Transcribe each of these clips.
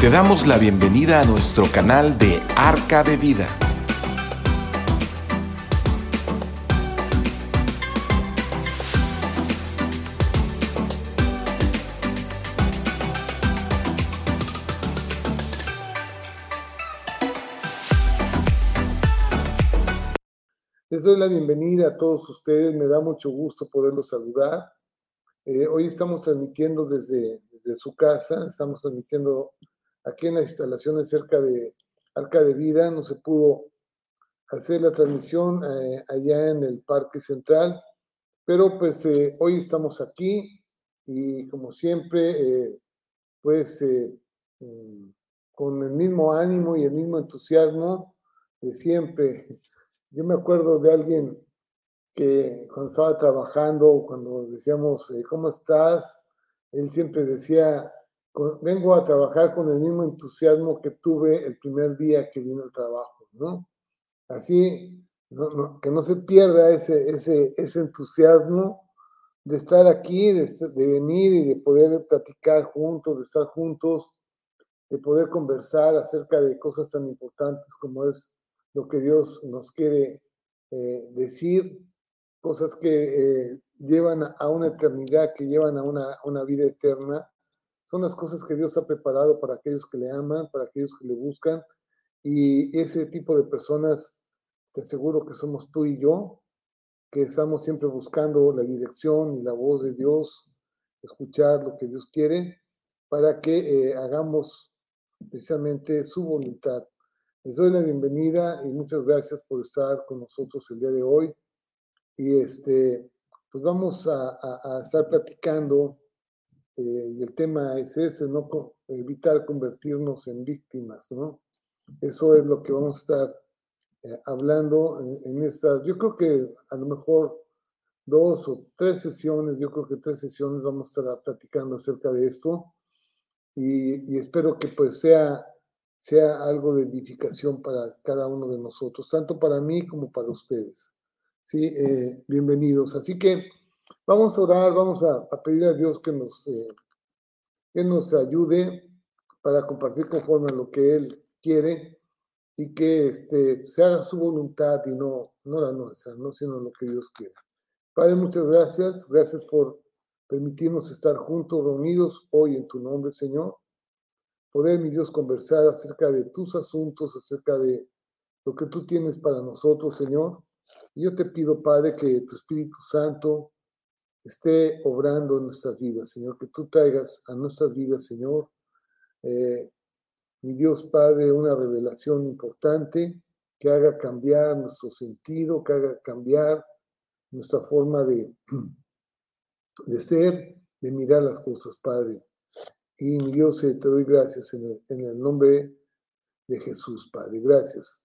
Te damos la bienvenida a nuestro canal de Arca de Vida. Les doy la bienvenida a todos ustedes, me da mucho gusto poderlos saludar. Eh, hoy estamos transmitiendo desde, desde su casa, estamos transmitiendo aquí en las instalaciones cerca de Arca de Vida, no se pudo hacer la transmisión eh, allá en el Parque Central, pero pues eh, hoy estamos aquí y como siempre, eh, pues mm, con el mismo ánimo y el mismo entusiasmo de siempre. Yo me acuerdo de alguien que cuando estaba trabajando, cuando decíamos, ¿cómo estás? Él siempre decía, vengo a trabajar con el mismo entusiasmo que tuve el primer día que vino al trabajo, ¿no? Así, que no se pierda ese, ese, ese entusiasmo de estar aquí, de, de, venir y de poder platicar juntos, de estar juntos, de poder conversar acerca de cosas tan importantes como es lo que Dios nos quiere eh, decir, cosas que eh, llevan a una eternidad, que llevan a una, una vida eterna son las cosas que Dios ha preparado para aquellos que le aman, para aquellos que le buscan. Y ese tipo de personas, te aseguro que somos tú y yo, que estamos siempre buscando la dirección y la voz de Dios, escuchar lo que Dios quiere, para que eh, hagamos precisamente su voluntad. Les doy la bienvenida y muchas gracias por estar con nosotros el día de hoy. Y este, pues vamos a, a estar platicando eh, y el tema es ese, ¿no? Evitar convertirnos en víctimas, ¿no? Eso es lo que vamos a estar eh, hablando en, estas, yo creo que a lo mejor dos o tres sesiones, yo creo que tres sesiones vamos a estar platicando acerca de esto y, espero que pues sea, sea algo de edificación para cada uno de nosotros, tanto para mí como para ustedes. Sí, eh, bienvenidos. Así que Vamos a orar, vamos a, pedir a Dios que nos, eh, que nos ayude para compartir conforme a lo que Él quiere y que este, se haga su voluntad y no, no la nuestra, no sino lo que Dios quiere. Padre, muchas gracias. Gracias por permitirnos estar juntos, reunidos hoy en tu nombre, Señor. Poder, mi Dios, conversar acerca de tus asuntos, acerca de lo que tú tienes para nosotros, Señor. Y yo te pido, Padre, que tu Espíritu Santo esté obrando en nuestras vidas, Señor, que tú traigas a nuestras vidas, Señor, eh, mi Dios Padre, una revelación importante que haga cambiar nuestro sentido, que haga cambiar nuestra forma de, de ser, de mirar las cosas, Padre. Y mi Dios, eh, te doy gracias en el, nombre de Jesús, Padre. Gracias.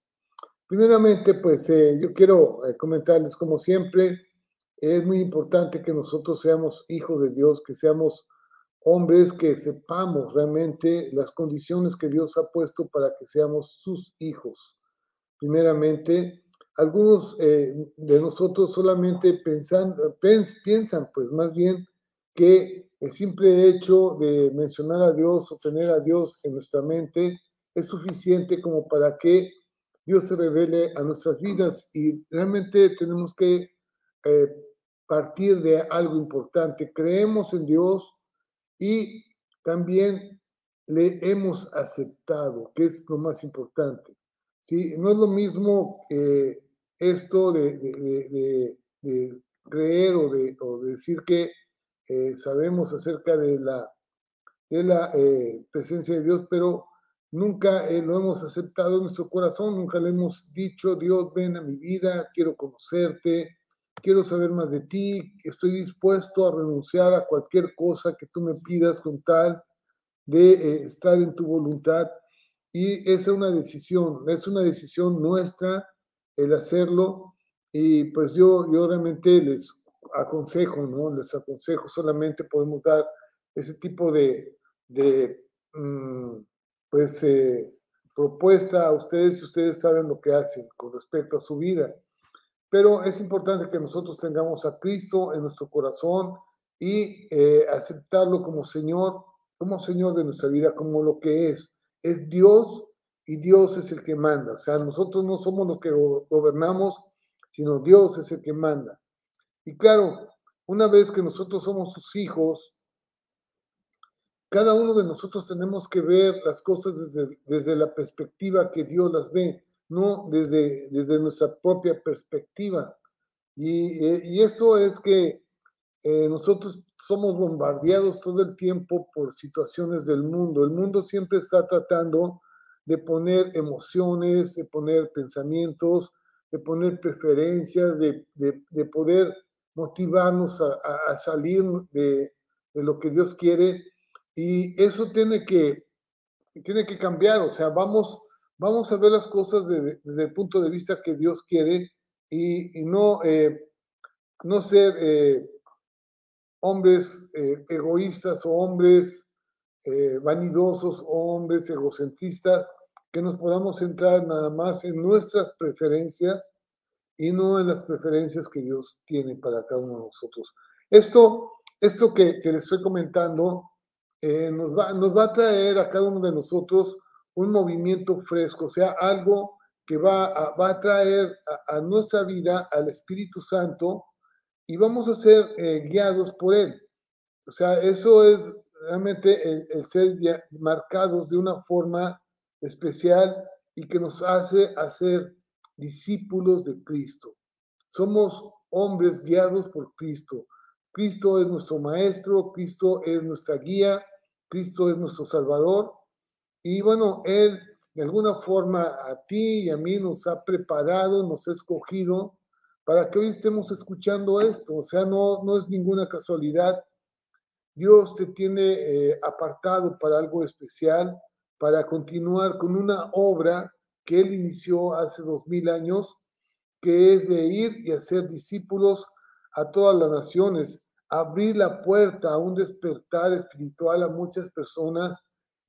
Primeramente, pues eh, yo quiero comentarles, como siempre, es muy importante que nosotros seamos hijos de Dios, que seamos hombres que sepamos realmente las condiciones que Dios ha puesto para que seamos sus hijos. Primeramente, algunos eh, de nosotros solamente pensan, piensan, pues más bien, que el simple hecho de mencionar a Dios o tener a Dios en nuestra mente es suficiente como para que Dios se revele a nuestras vidas y realmente tenemos que eh, partir de algo importante. Creemos en Dios y también le hemos aceptado, que es lo más importante. ¿sí? No es lo mismo eh, esto de, creer o de, decir que eh, sabemos acerca de la, de la presencia de Dios, pero nunca lo hemos aceptado en nuestro corazón, nunca le hemos dicho, Dios, ven a mi vida, quiero conocerte, quiero saber más de ti, estoy dispuesto a renunciar a cualquier cosa que tú me pidas con tal de eh, estar en tu voluntad. Y esa es una decisión, es una decisión nuestra el hacerlo. Y pues yo, yo realmente les aconsejo, ¿no? Les aconsejo, solamente podemos dar ese tipo de, de mm, pues, eh, propuesta a ustedes si ustedes saben lo que hacen con respecto a su vida. Pero es importante que nosotros tengamos a Cristo en nuestro corazón y eh, aceptarlo como Señor, como Señor de nuestra vida, como lo que es. es Dios y Dios es el que manda. O sea, nosotros no somos los que gobernamos, sino Dios es el que manda. Y claro, una vez que nosotros somos sus hijos, cada uno de nosotros tenemos que ver las cosas desde, desde la perspectiva que Dios las ve, no desde, desde nuestra propia perspectiva. Y, eh, y esto es que eh, nosotros somos bombardeados todo el tiempo por situaciones del mundo. El mundo siempre está tratando de poner emociones, de poner pensamientos, de poner preferencias, de, de, poder motivarnos a, a, salir de, de, lo que Dios quiere. Y eso tiene que, tiene que cambiar. O sea, vamos, vamos a ver las cosas desde, el punto de vista que Dios quiere y, y no, eh, no ser... Eh, hombres eh, egoístas o hombres eh, vanidosos o hombres egocentristas, que nos podamos centrar nada más en nuestras preferencias y no en las preferencias que Dios tiene para cada uno de nosotros. Esto, esto que, que les estoy comentando eh, nos, va, nos va a traer a cada uno de nosotros un movimiento fresco, o sea, algo que va a, va a traer a, nuestra vida al Espíritu Santo y vamos a ser eh, guiados por Él. O sea, eso es realmente el, ser marcados de una forma especial y que nos hace hacer discípulos de Cristo. Somos hombres guiados por Cristo. Cristo es nuestro maestro, Cristo es nuestra guía, Cristo es nuestro salvador. Y bueno, Él de alguna forma a ti y a mí nos ha preparado, nos ha escogido para que hoy estemos escuchando esto. O sea, no, no es ninguna casualidad. Dios te tiene eh, apartado para algo especial, para continuar con una obra que Él inició hace dos mil años, que es de ir y hacer discípulos a todas las naciones, abrir la puerta a un despertar espiritual a muchas personas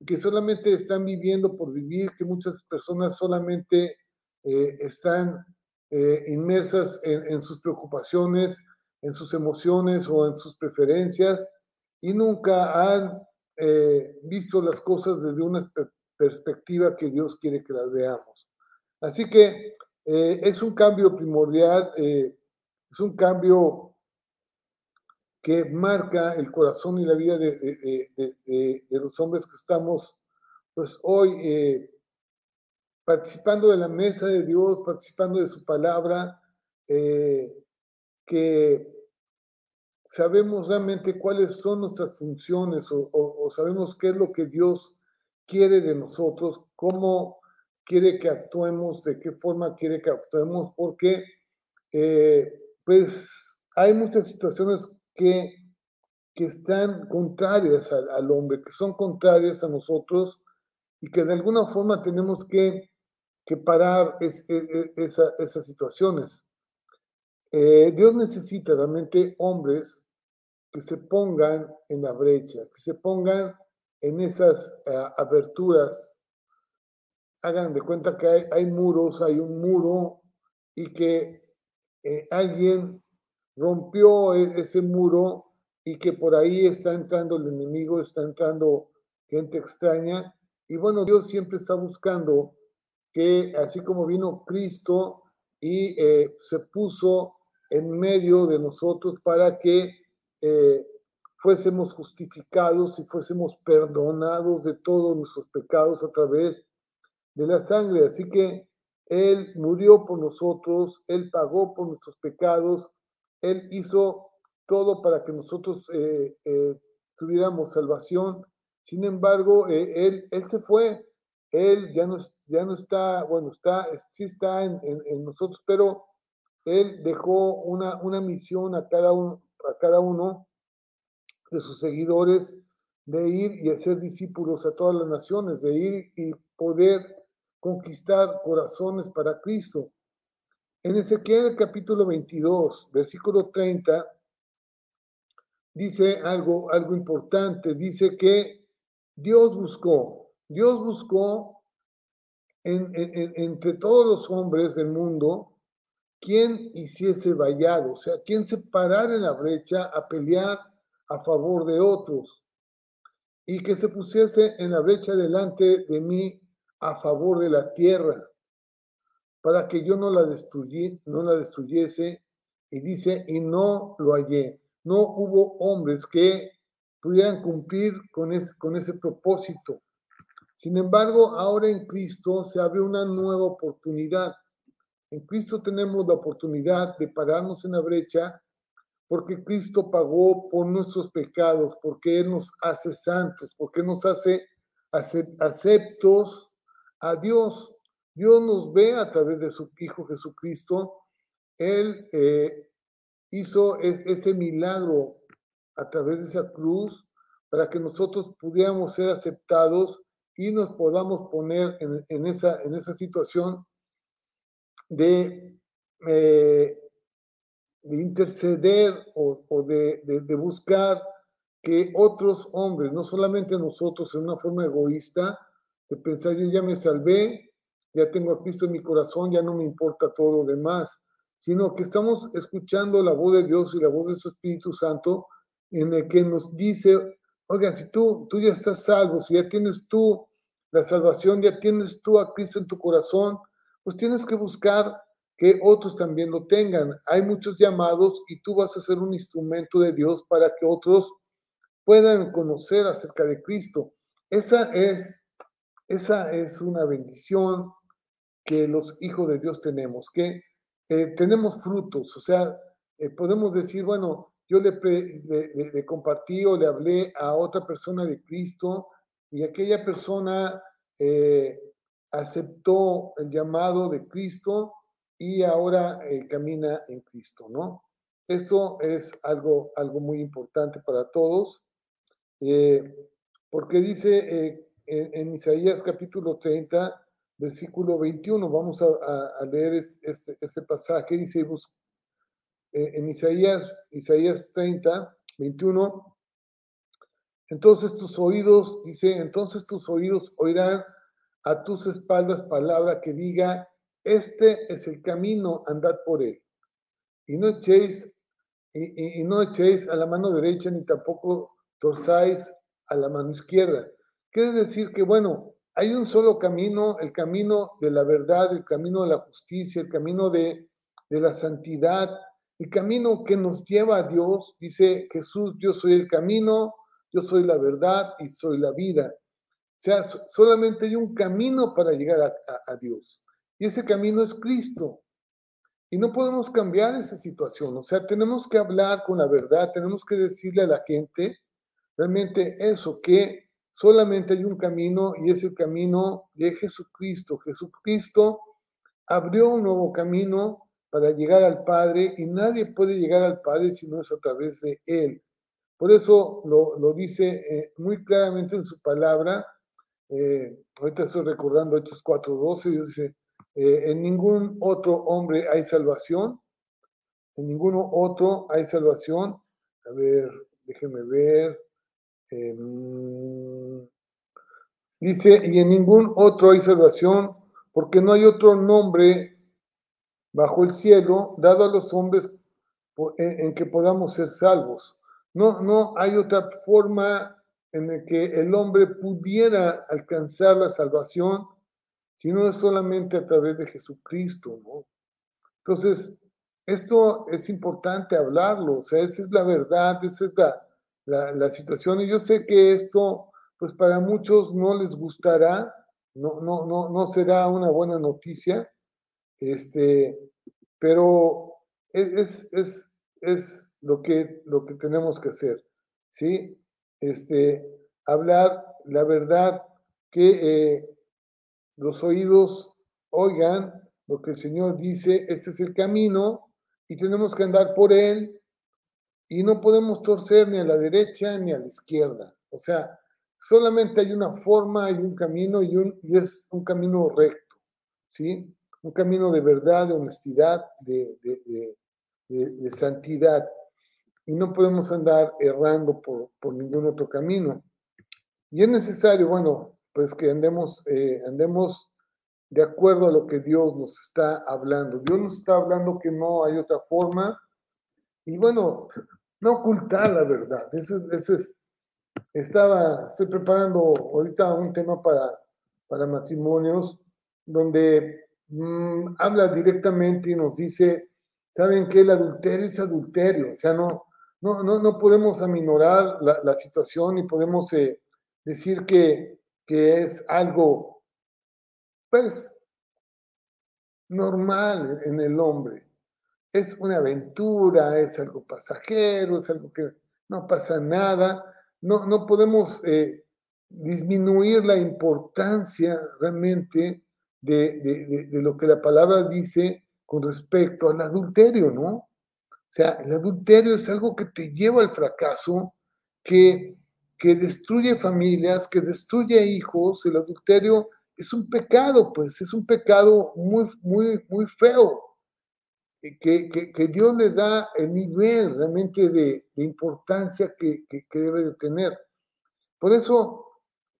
que solamente están viviendo por vivir, que muchas personas solamente eh, están eh, inmersas en, sus preocupaciones, en sus emociones o en sus preferencias y nunca han eh, visto las cosas desde una perspectiva que Dios quiere que las veamos. Así que eh, es un cambio primordial, es un cambio que marca el corazón y la vida de, los hombres que estamos pues hoy participando de la mesa de Dios, participando de su palabra, eh, que sabemos realmente cuáles son nuestras funciones o, sabemos qué es lo que Dios quiere de nosotros, cómo quiere que actuemos, de qué forma quiere que actuemos, porque eh, pues hay muchas situaciones que, que están contrarias al, hombre, que son contrarias a nosotros y que de alguna forma tenemos que que parar es, e, e, esa, esas situaciones. Eh, Dios necesita realmente hombres que se pongan en la brecha, que se pongan en esas uh, aberturas. Hagan de cuenta que hay, hay, muros, hay un muro y que eh, alguien rompió e, ese muro y que por ahí está entrando el enemigo, está entrando gente extraña. Y bueno, Dios siempre está buscando que así como vino Cristo y eh, se puso en medio de nosotros para que eh, fuésemos justificados y fuésemos perdonados de todos nuestros pecados a través de la sangre. Así que Él murió por nosotros, Él pagó por nuestros pecados, Él hizo todo para que nosotros eh, tuviéramos salvación. Sin embargo, él, él se fue él ya no, ya no está, bueno, está, sí está en, en, nosotros, pero Él dejó una, una misión a cada, uno, a cada uno de sus seguidores de ir y hacer discípulos a todas las naciones, de ir y poder conquistar corazones para Cristo. En Ezequiel capítulo 22, versículo 30, dice algo, algo importante, dice que Dios buscó Dios buscó entre todos los hombres del mundo quien hiciese vallado, o sea, quien se parara en la brecha a pelear a favor de otros. y que se pusiese en la brecha delante de mí a favor de la tierra, para que yo no la, no la destruyese. Y dice, y no lo hallé. No hubo hombres que pudieran cumplir con, con ese propósito. Sin embargo, ahora en Cristo se abre una nueva oportunidad. En Cristo tenemos la oportunidad de pararnos en la brecha porque Cristo pagó por nuestros pecados, porque Él nos hace santos, porque nos hace aceptos a Dios. Dios nos ve a través de su Hijo Jesucristo. Él eh, hizo ese milagro a través de esa cruz para que nosotros pudiéramos ser aceptados y nos podamos poner en, esa, en situación de, eh, de interceder o, de, de, buscar que otros hombres, no solamente nosotros en una forma egoísta, de pensar yo ya me salvé, ya tengo a Cristo en mi corazón, ya no me importa todo lo demás, sino que estamos escuchando la voz de Dios y la voz de su Espíritu Santo en el que nos dice, oigan, si tú, tú ya estás salvo, si ya tienes tú la salvación, ya tienes tú a Cristo en tu corazón, pues tienes que buscar que otros también lo tengan. Hay muchos llamados y tú vas a ser un instrumento de Dios para que otros puedan conocer acerca de Cristo. Esa es, esa es una bendición que los hijos de Dios tenemos, que eh, tenemos frutos, o sea, eh, podemos decir, bueno, yo le, le, compartí o le hablé a otra persona de Cristo y aquella persona eh, aceptó el llamado de Cristo y ahora camina en Cristo, ¿no? Esto es algo, algo muy importante para todos, porque dice en, Isaías capítulo 30, versículo 21. Vamos a, leer este, este, pasaje. Dice eh, en Isaías, Isaías 30, 21. Entonces tus oídos, dice, entonces tus oídos oirán a tus espaldas palabra que diga, este es el camino, andad por él. Y no echéis, y, y no echéis a la mano derecha, ni tampoco torzáis a la mano izquierda. Quiere decir que, bueno, hay un solo camino, el camino de la verdad, el camino de la justicia, el camino de, la santidad, el camino que nos lleva a Dios. Dice Jesús, yo soy el camino, yo soy la verdad y soy la vida. O sea, solamente hay un camino para llegar a, a Dios. Y ese camino es Cristo. Y no podemos cambiar esa situación. O sea, tenemos que hablar con la verdad, tenemos que decirle a la gente realmente eso, que Solamente hay un camino y es el camino de Jesucristo. Jesucristo abrió un nuevo camino para llegar al Padre y nadie puede llegar al Padre si no es a través de Él. Por eso lo, dice eh, muy claramente en su palabra. Eh, ahorita estoy recordando Hechos 4.12, dice, eh, en ningún otro hombre hay salvación, en ninguno otro hay salvación. A ver, déjenme ver. Em, dice, y en ningún otro hay salvación, porque no hay otro nombre bajo el cielo dado a los hombres en, que podamos ser salvos. No, no hay otra forma en la que el hombre pudiera alcanzar la salvación, sino solamente a través de Jesucristo, Entonces, esto es importante hablarlo, o sea, esa es la verdad, esa es la, la, situación. Y yo sé que esto, pues para muchos no les gustará, no, no, no, no será una buena noticia, este, pero es, es, es lo, que, lo que tenemos que hacer, ¿sí? Este, hablar la verdad, que eh, los oídos oigan lo que el Señor dice, este es el camino y tenemos que andar por él y no podemos torcer ni a la derecha ni a la izquierda. O sea, solamente hay una forma, hay un camino y, un, y es un camino recto, ¿sí? Un camino de verdad, de honestidad, de, de, santidad. Y no podemos andar errando por, por, ningún otro camino. Y es necesario, bueno, pues que andemos, eh, andemos de acuerdo a lo que Dios nos está hablando. Dios nos está hablando que no hay otra forma. Y bueno, no ocultar la verdad. Eso, es, estaba, estoy preparando ahorita un tema para, para matrimonios donde mm, habla directamente y nos dice, ¿saben que El adulterio es adulterio, o sea, no, no, no, no podemos aminorar la, situación y podemos eh, decir que, que es algo, pues, normal en el hombre. Es una aventura, es algo pasajero, es algo que no pasa nada. No, no podemos eh, disminuir la importancia realmente de, de, de, lo que la palabra dice con respecto al adulterio, ¿no? O sea, el adulterio es algo que te lleva al fracaso, que, que destruye familias, que destruye hijos. El adulterio es un pecado, pues es un pecado muy, muy, muy feo, que, que, que Dios le da el nivel realmente de, de importancia que, que, debe de tener. Por eso,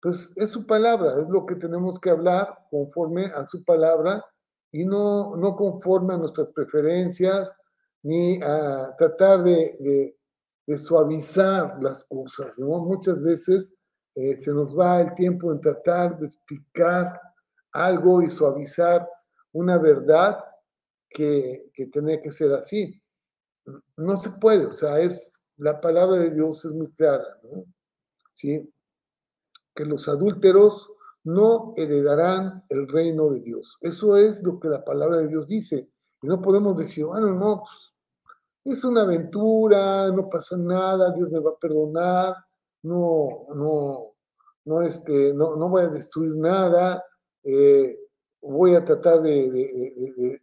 pues es su palabra, es lo que tenemos que hablar conforme a su palabra y no, no conforme a nuestras preferencias, ni a tratar de, de, de suavizar las cosas, ¿no? Muchas veces eh, se nos va el tiempo en tratar de explicar algo y suavizar una verdad que, que tiene que ser así. No se puede, o sea, es, la palabra de Dios es muy clara, ¿no? ¿Sí? Que los adúlteros no heredarán el reino de Dios. Eso es lo que la palabra de Dios dice. Y no podemos decir, bueno, no, pues, es una aventura, no pasa nada, Dios me va a perdonar, no, no, no, este, no, no voy a destruir nada, eh, voy a tratar de,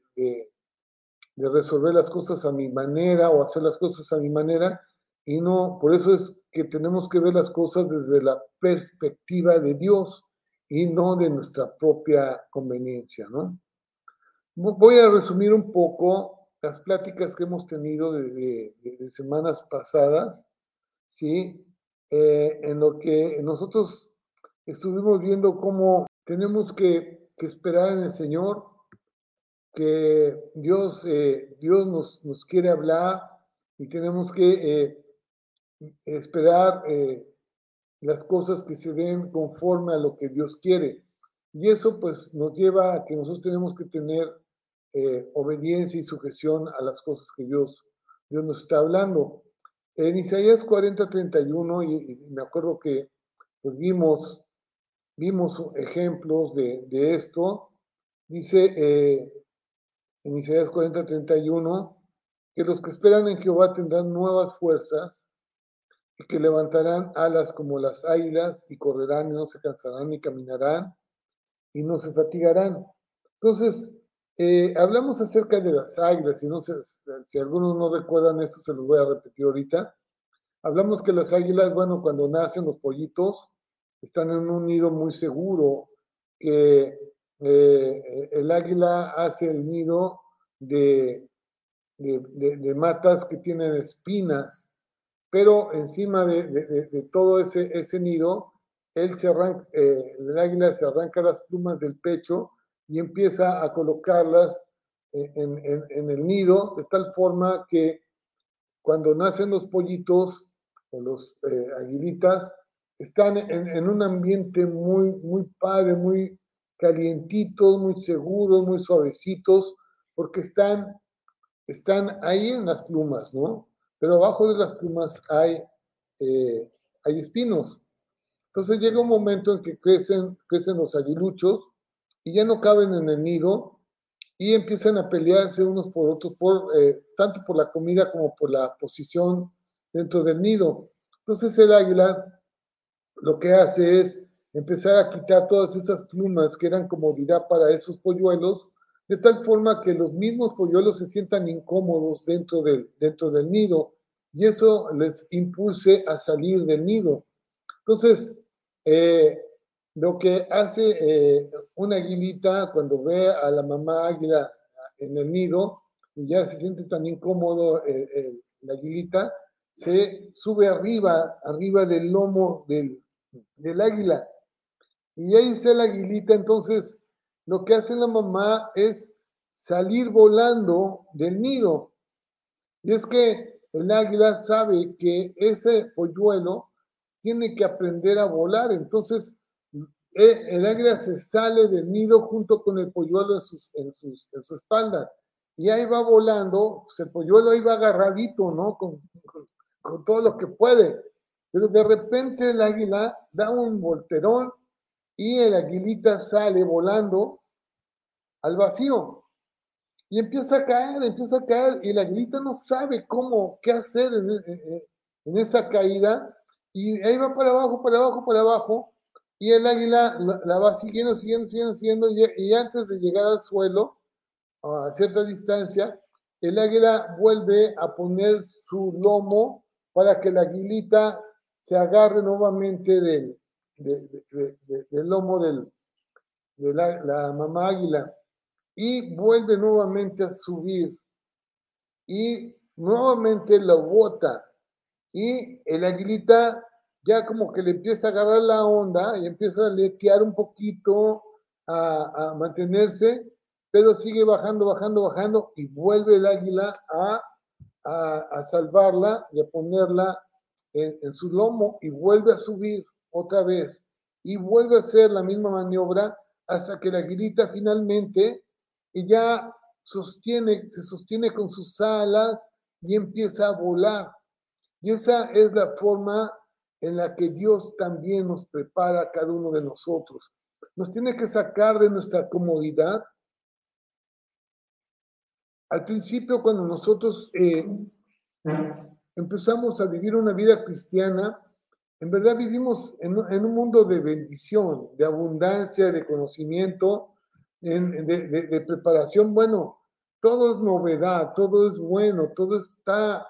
de, resolver las cosas a mi manera o hacer las cosas a mi manera, y no, por eso es que tenemos que ver las cosas desde la perspectiva de Dios y no de nuestra propia conveniencia, ¿no? Voy a resumir un poco las pláticas que hemos tenido de, semanas pasadas, ¿sí? Eh, en lo que nosotros estuvimos viendo cómo tenemos que, que esperar en el Señor, que Dios, eh, Dios nos, nos, quiere hablar y tenemos que eh, esperar eh, las cosas que se den conforme a lo que Dios quiere. Y eso pues nos lleva a que nosotros tenemos que tener obediencia y sujeción a las cosas que Dios, Dios nos está hablando. En Isaías 40, 31, y, y me acuerdo que pues vimos, vimos ejemplos de, de esto, dice en Isaías 40, 31, que los que esperan en Jehová tendrán nuevas fuerzas y que levantarán alas como las águilas y correrán y no se cansarán ni caminarán y no se fatigarán. Entonces, eh, hablamos acerca de las águilas, y no sé, si algunos no recuerdan eso, se los voy a repetir ahorita. Hablamos que las águilas, bueno, cuando nacen los pollitos, están en un nido muy seguro, que eh, el águila hace el nido de, de, matas que tienen espinas, pero encima de, todo ese, ese, nido, él se arranca, eh, el águila se arranca las plumas del pecho y empieza a colocarlas en, en, en, el nido, de tal forma que cuando nacen los pollitos o los eh, aguilitas, están en, un ambiente muy, muy padre, muy calientitos, muy seguros, muy suavecitos, porque están, están ahí en las plumas, ¿no? pero abajo de las plumas hay, eh, hay espinos. Entonces llega un momento en que crecen, crecen los aguiluchos y ya no caben en el nido y empiezan a pelearse unos por otros, eh, tanto por la comida como por la posición dentro del nido. Entonces el águila lo que hace es empezar a quitar todas esas plumas que eran comodidad para esos polluelos, de tal forma que los mismos polluelos se sientan incómodos dentro del, dentro del nido y eso les impulse a salir del nido. Entonces, eh, lo que hace eh, una aguilita cuando ve a la mamá águila en el nido, y ya se siente tan incómodo eh, la aguilita, se sube arriba, arriba del lomo del, del águila. Y ahí está la aguilita, entonces lo que hace la mamá es salir volando del nido. Y es que el águila sabe que ese polluelo tiene que aprender a volar. Entonces, eh, el águila se sale del nido junto con el polluelo en, sus, en, sus, en su espalda. Y ahí va volando, pues el polluelo ahí va agarradito, ¿no? Con, con todo lo que puede. Pero de repente el águila da un volterón y el aguilita sale volando al vacío. Y empieza a caer, empieza a caer y la aguilita no sabe cómo, qué hacer en, en, en esa caída y ahí va para abajo, para abajo, para abajo y el águila la, va siguiendo, siguiendo, siguiendo, siguiendo y, antes de llegar al suelo, a cierta distancia, el águila vuelve a poner su lomo para que la aguilita se agarre nuevamente de, de, de, del lomo del, de la, la, mamá águila y vuelve nuevamente a subir y nuevamente lo bota y el aguilita ya como que le empieza a agarrar la onda y empieza a letear un poquito, a, a mantenerse, pero sigue bajando, bajando, bajando y vuelve el águila a, a, a salvarla y a ponerla en, en, su lomo y vuelve a subir otra vez y vuelve a hacer la misma maniobra hasta que la aguilita finalmente ya sostiene, se sostiene con sus alas y empieza a volar. Y esa es la forma en la que Dios también nos prepara a cada uno de nosotros. Nos tiene que sacar de nuestra comodidad. Al principio, cuando nosotros eh, empezamos a vivir una vida cristiana, en verdad vivimos en, en un mundo de bendición, de abundancia, de conocimiento, en, de, de, de preparación. Bueno, todo es novedad, todo es bueno, todo está,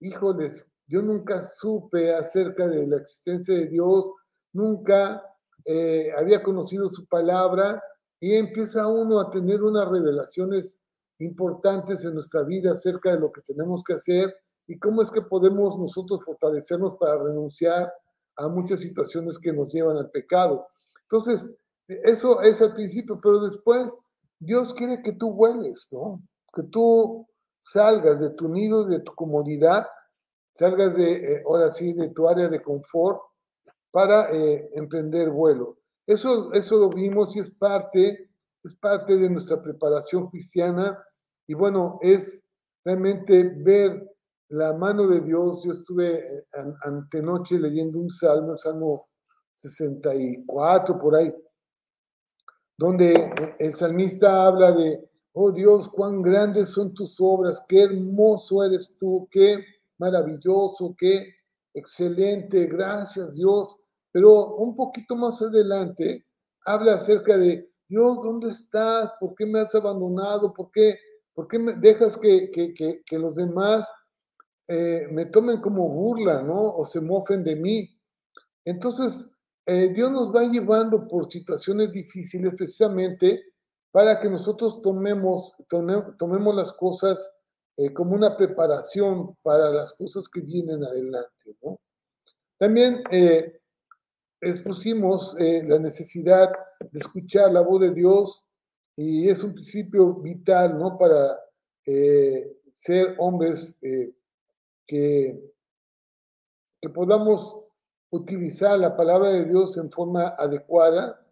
híjoles, yo nunca supe acerca de la existencia de Dios, nunca eh, había conocido su palabra y empieza uno a tener unas revelaciones importantes en nuestra vida acerca de lo que tenemos que hacer y cómo es que podemos nosotros fortalecernos para renunciar a muchas situaciones que nos llevan al pecado. Entonces, eso es al principio, pero después Dios quiere que tú vueles, ¿no? Que tú salgas de tu nido, de tu comodidad salgas de, eh, ahora sí, de tu área de confort para eh, emprender vuelo. Eso, eso lo vimos y es parte, es parte de nuestra preparación cristiana y bueno, es realmente ver la mano de Dios. Yo estuve eh, antenoche leyendo un salmo, el Salmo 64 por ahí, donde eh, el salmista habla de, oh Dios, cuán grandes son tus obras, qué hermoso eres tú, qué maravilloso, qué excelente, gracias Dios. Pero un poquito más adelante habla acerca de, Dios, ¿dónde estás? ¿Por qué me has abandonado? ¿Por qué, por qué me dejas que, que, que, que los demás eh, me tomen como burla, ¿no? O se mofen de mí. Entonces, eh, Dios nos va llevando por situaciones difíciles precisamente para que nosotros tomemos, tome, tomemos las cosas eh, como una preparación para las cosas que vienen adelante. ¿no? También eh, expusimos eh, la necesidad de escuchar la voz de Dios y es un principio vital ¿no? para eh, ser hombres que, podamos utilizar la palabra de Dios en forma adecuada,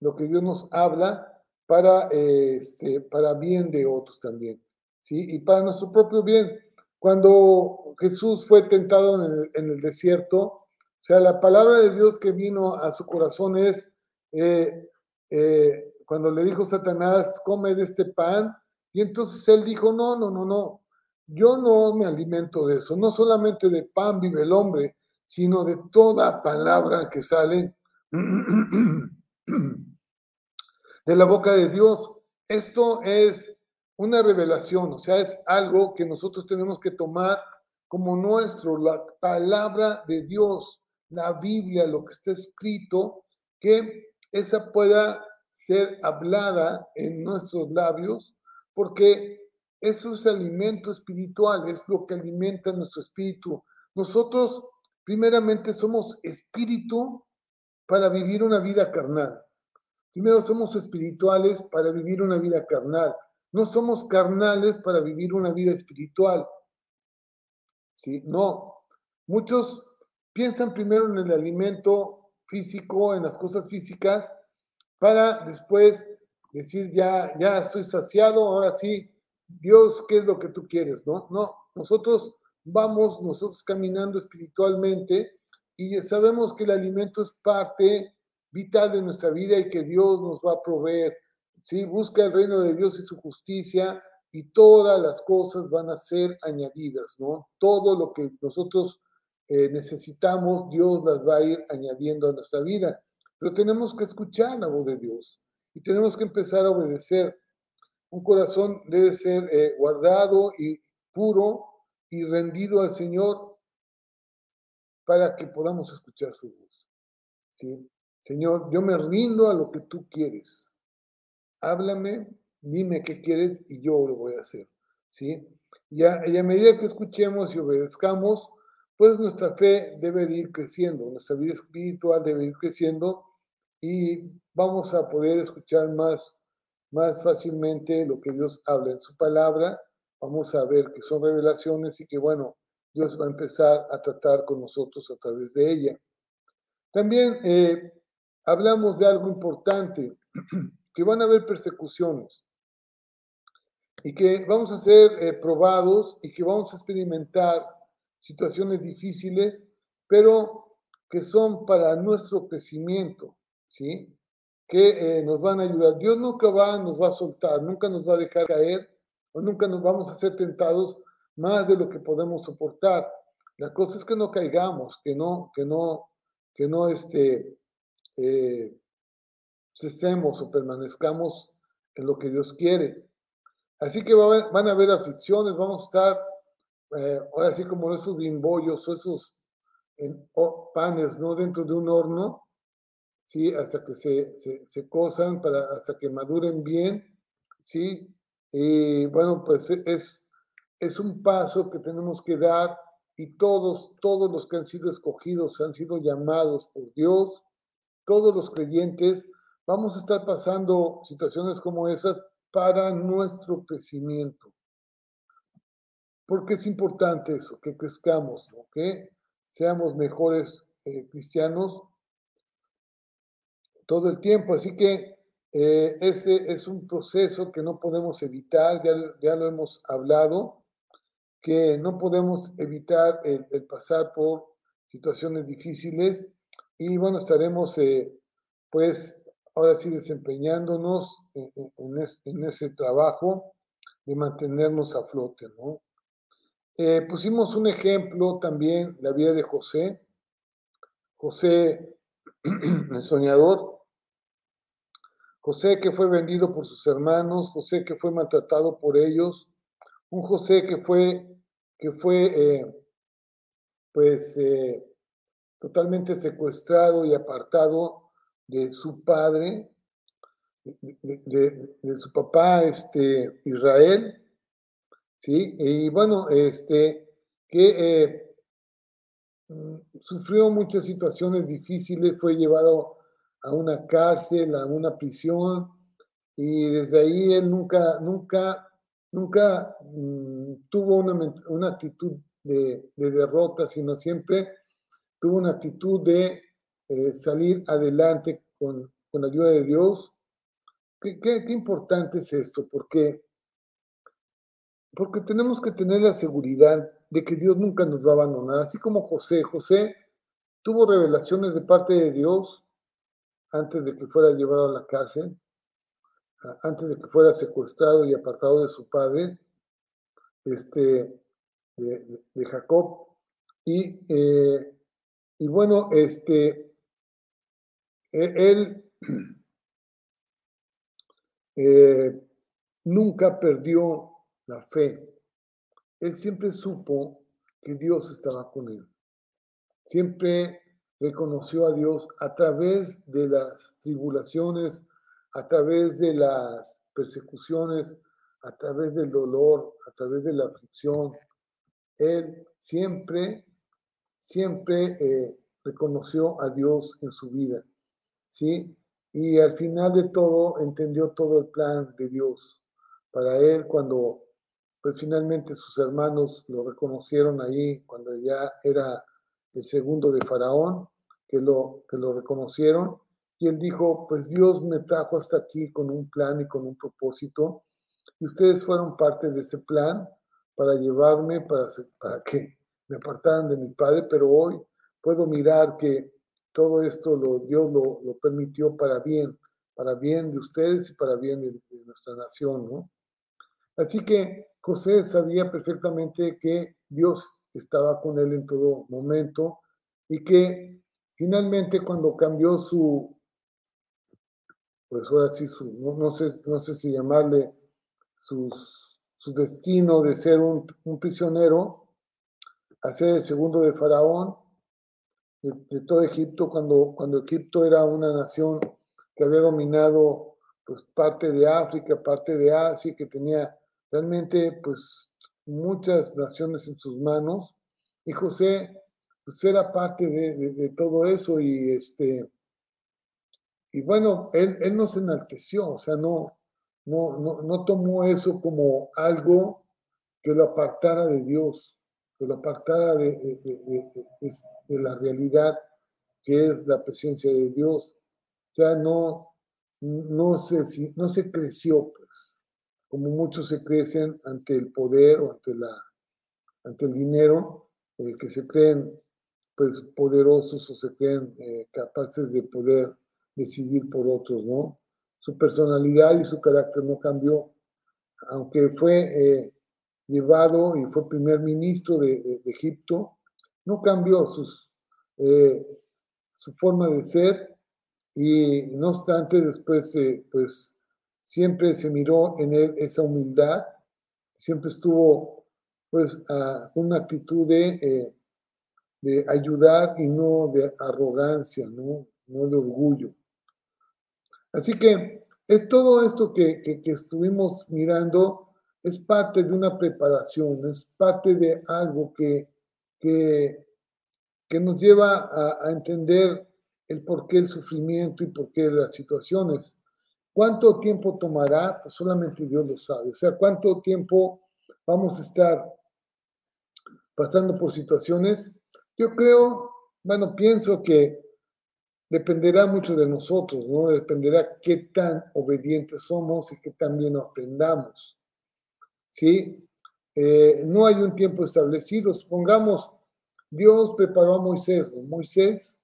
lo que Dios nos habla, para, este, para bien de otros también. ¿sí? y para nuestro propio bien. Cuando Jesús fue tentado en el, en el desierto, o sea, la palabra de Dios que vino a su corazón es, eh, eh, cuando le dijo Satanás, come de este pan, y entonces él dijo, no, no, no, no, yo no me alimento de eso, no solamente de pan vive el hombre, sino de toda palabra que sale de la boca de Dios. Esto es una revelación, o sea, es algo que nosotros tenemos que tomar como nuestro, la palabra de Dios, la Biblia, lo que está escrito, que esa pueda ser hablada en nuestros labios, porque eso es alimento espiritual, es lo que alimenta nuestro espíritu. Nosotros, primeramente, somos espíritu para vivir una vida carnal. Primero somos espirituales para vivir una vida carnal. No somos carnales para vivir una vida espiritual. ¿Sí? No. Muchos piensan primero en el alimento físico, en las cosas físicas, para después decir, ya, ya estoy saciado, ahora sí, Dios, ¿qué es lo que tú quieres? No, no, nosotros vamos, nosotros caminando espiritualmente y sabemos que el alimento es parte vital de nuestra vida y que Dios nos va a proveer. ¿sí? Busca el reino de Dios y su justicia y todas las cosas van a ser añadidas, ¿no? Todo lo que nosotros eh, necesitamos, Dios las va a ir añadiendo a nuestra vida. Pero tenemos que escuchar la voz de Dios y tenemos que empezar a obedecer. Un corazón debe ser eh, guardado y puro y rendido al Señor para que podamos escuchar su voz. ¿sí? Señor, yo me rindo a lo que tú quieres. Háblame, dime qué quieres y yo lo voy a hacer. ¿sí? Y a, y a medida que escuchemos y obedezcamos, pues nuestra fe debe de ir creciendo, nuestra vida espiritual debe ir creciendo y vamos a poder escuchar más, más fácilmente lo que Dios habla en su palabra. Vamos a ver que son revelaciones y que, bueno, Dios va a empezar a tratar con nosotros a través de ella. También eh, hablamos de algo importante, que van a haber persecuciones y que vamos a ser eh, probados y que vamos a experimentar situaciones difíciles, pero que son para nuestro crecimiento, ¿sí? Que eh, nos van a ayudar. Dios nunca va, nos va a soltar, nunca nos va a dejar caer o nunca nos vamos a ser tentados más de lo que podemos soportar. La cosa es que no caigamos, que no, que no, que no este, eh, estemos o permanezcamos en lo que Dios quiere. Así que van a haber aflicciones, vamos a estar, eh, ahora sí como esos bimbollos o esos panes, ¿no? Dentro de un horno, ¿sí? Hasta que se, se, se cosan, para, hasta que maduren bien, ¿sí? Y bueno, pues es, es un paso que tenemos que dar y todos, todos los que han sido escogidos, han sido llamados por Dios, todos los creyentes, vamos a estar pasando situaciones como esas para nuestro crecimiento. Porque es importante eso, que crezcamos, que seamos mejores eh, cristianos todo el tiempo. Así que eh, ese es un proceso que no podemos evitar, ya, ya lo hemos hablado, que no podemos evitar el, pasar por situaciones difíciles y bueno, estaremos eh, pues ahora sí desempeñándonos en, ese trabajo de mantenernos a flote, ¿no? Eh, pusimos un ejemplo también, la vida de José, José el soñador, José que fue vendido por sus hermanos, José que fue maltratado por ellos, un José que fue, que fue eh, pues eh, totalmente secuestrado y apartado de su padre, de, su papá este, Israel, ¿sí? Y bueno, este, que eh, mm, sufrió muchas situaciones difíciles, fue llevado a una cárcel, a una prisión, y desde ahí él nunca, nunca, nunca mm, tuvo una, una actitud de, de, derrota, sino siempre tuvo una actitud de eh, salir adelante con, con, la ayuda de Dios. ¿Qué, qué, qué importante es esto? Porque, porque tenemos que tener la seguridad de que Dios nunca nos va a abandonar, así como José. José tuvo revelaciones de parte de Dios antes de que fuera llevado a la cárcel, antes de que fuera secuestrado y apartado de su padre, este, de, de Jacob. Y, eh, y, bueno, este, e, él eh, nunca perdió la fe. Él siempre supo que Dios estaba con él. Siempre reconoció a Dios a través de las tribulaciones, a través de las persecuciones, a través del dolor, a través de la aflicción. Él siempre, siempre eh, reconoció a Dios en su vida, ¿sí? Y al final de todo entendió todo el plan de Dios para él cuando pues finalmente sus hermanos lo reconocieron ahí, cuando ya era el segundo de Faraón, que lo, que lo reconocieron, y él dijo, pues Dios me trajo hasta aquí con un plan y con un propósito, y ustedes fueron parte de ese plan para llevarme, para, para que me apartaran de mi padre, pero hoy puedo mirar que todo esto lo, Dios lo, lo permitió para bien, para bien de ustedes y para bien de, de nuestra nación, ¿no? Así que José sabía perfectamente que Dios estaba con él en todo momento y que finalmente cuando cambió su, pues ahora sí, su, no, no sé, no sé si llamarle sus, su destino de ser un, un prisionero, a ser el segundo de Faraón, de, de, todo Egipto, cuando, cuando Egipto era una nación que había dominado pues, parte de África, parte de Asia, que tenía realmente pues muchas naciones en sus manos. Y José pues era parte de, todo eso y este y bueno él, él no se enalteció o sea no, no no no tomó eso como algo que lo apartara de Dios que lo apartara de, la realidad que es la presencia de Dios. O sea no no se creció como muchos se crecen ante el poder o ante, la, ante el dinero, eh, que se creen pues poderosos o se creen eh, capaces de poder decidir por otros, ¿no? Su personalidad y su carácter no cambió, aunque fue eh, llevado y fue primer ministro de, de, Egipto, no cambió sus, su forma de ser y no obstante después pues siempre se miró en él esa humildad, siempre estuvo pues con una actitud de, eh, de, ayudar y no de arrogancia, ¿no? no de orgullo. Así que es todo esto que, que, estuvimos mirando, es parte de una preparación, es parte de algo que, que, que nos lleva a, a entender el porqué el sufrimiento y por qué las situaciones. ¿Cuánto tiempo tomará? Pues solamente Dios lo sabe. O sea, ¿cuánto tiempo vamos a estar pasando por situaciones? Yo creo, bueno, pienso que dependerá mucho de nosotros, ¿no? Dependerá qué tan obedientes somos y qué tan bien aprendamos. ¿Sí? Eh, no hay un tiempo establecido. Supongamos, Dios preparó a Moisés, ¿no? Moisés,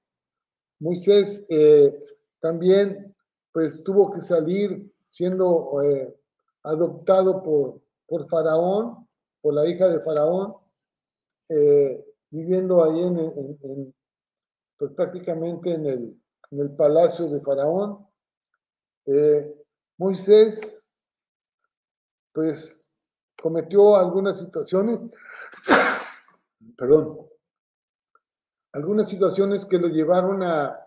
Moisés eh, también pues tuvo que salir siendo eh, adoptado por, por Faraón, por la hija de Faraón, eh, viviendo ahí en, en, en pues prácticamente en el, en el, palacio de Faraón. Eh, Moisés, pues cometió algunas situaciones, perdón, algunas situaciones que lo llevaron a,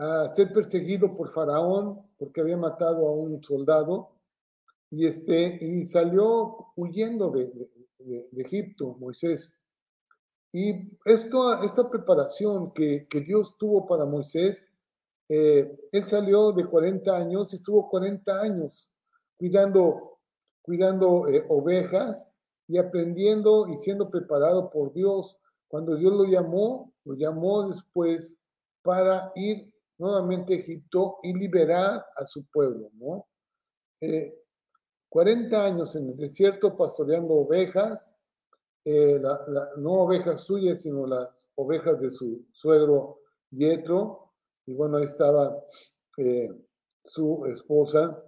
a ser perseguido por Faraón porque había matado a un soldado y, este, y salió huyendo de, Egipto, Moisés. Y esto, esta preparación que, que Dios tuvo para Moisés, eh, él salió de 40 años, estuvo 40 años cuidando, cuidando eh, ovejas y aprendiendo y siendo preparado por Dios. Cuando Dios lo llamó, lo llamó después para ir nuevamente Egipto y liberar a su pueblo, ¿no? Eh, 40 años en el desierto pastoreando ovejas, eh, la, no ovejas suyas, sino las ovejas de su suegro Yetro, y bueno, ahí estaba eh, su esposa.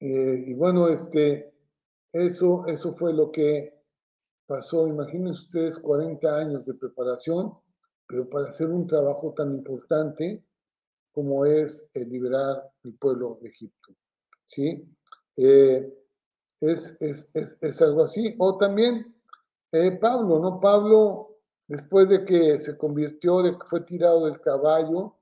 Eh, y bueno, este, eso, eso fue lo que pasó. Imagínense ustedes 40 años de preparación pero para hacer un trabajo tan importante como es eh, liberar el pueblo de Egipto. ¿sí? Eh, es, es, es, es, algo así. O también eh, Pablo, ¿no? Pablo, después de que se convirtió, de que fue tirado del caballo,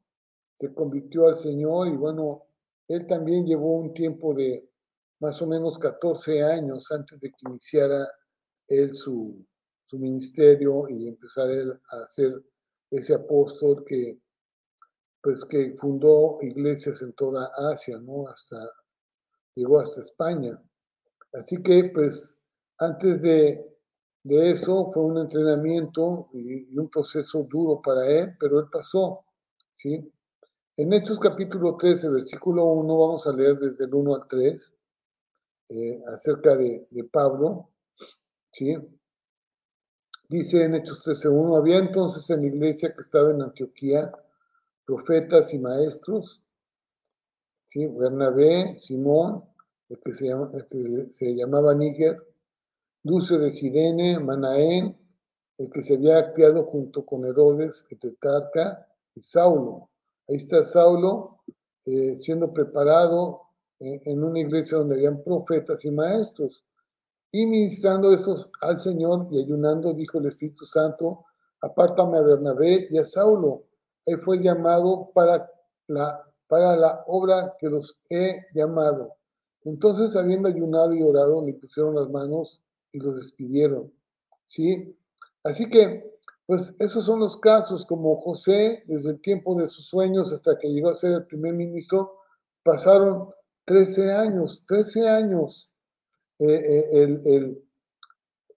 se convirtió al Señor y bueno, él también llevó un tiempo de más o menos 14 años antes de que iniciara él su, su ministerio y empezar él a hacer ese apóstol que, pues, que fundó iglesias en toda Asia, ¿no? Hasta, llegó hasta España. Así que, pues, antes de, de eso fue un entrenamiento y, un proceso duro para él, pero él pasó, ¿sí? En Hechos capítulo 13, versículo 1, vamos a leer desde el 1 al 3, eh, acerca de, de, Pablo, ¿sí? Dice en Hechos 13.1, había entonces en la iglesia que estaba en Antioquía profetas y maestros, ¿sí? Bernabé, Simón, el que se, llama, el que se llamaba Níger, Lucio de Sirene, Manaén, el que se había criado junto con Herodes, Etetarca y Saulo. Ahí está Saulo eh, siendo preparado en, en una iglesia donde habían profetas y maestros. Y ministrando esos al Señor y ayunando, dijo el Espíritu Santo, apártame a Bernabé y a Saulo. Él fue llamado para la, para la obra que los he llamado. Entonces, habiendo ayunado y orado, le pusieron las manos y los despidieron. ¿Sí? Así que, pues esos son los casos, como José, desde el tiempo de sus sueños hasta que llegó a ser el primer ministro, pasaron 13 años, 13 años eh, eh, el,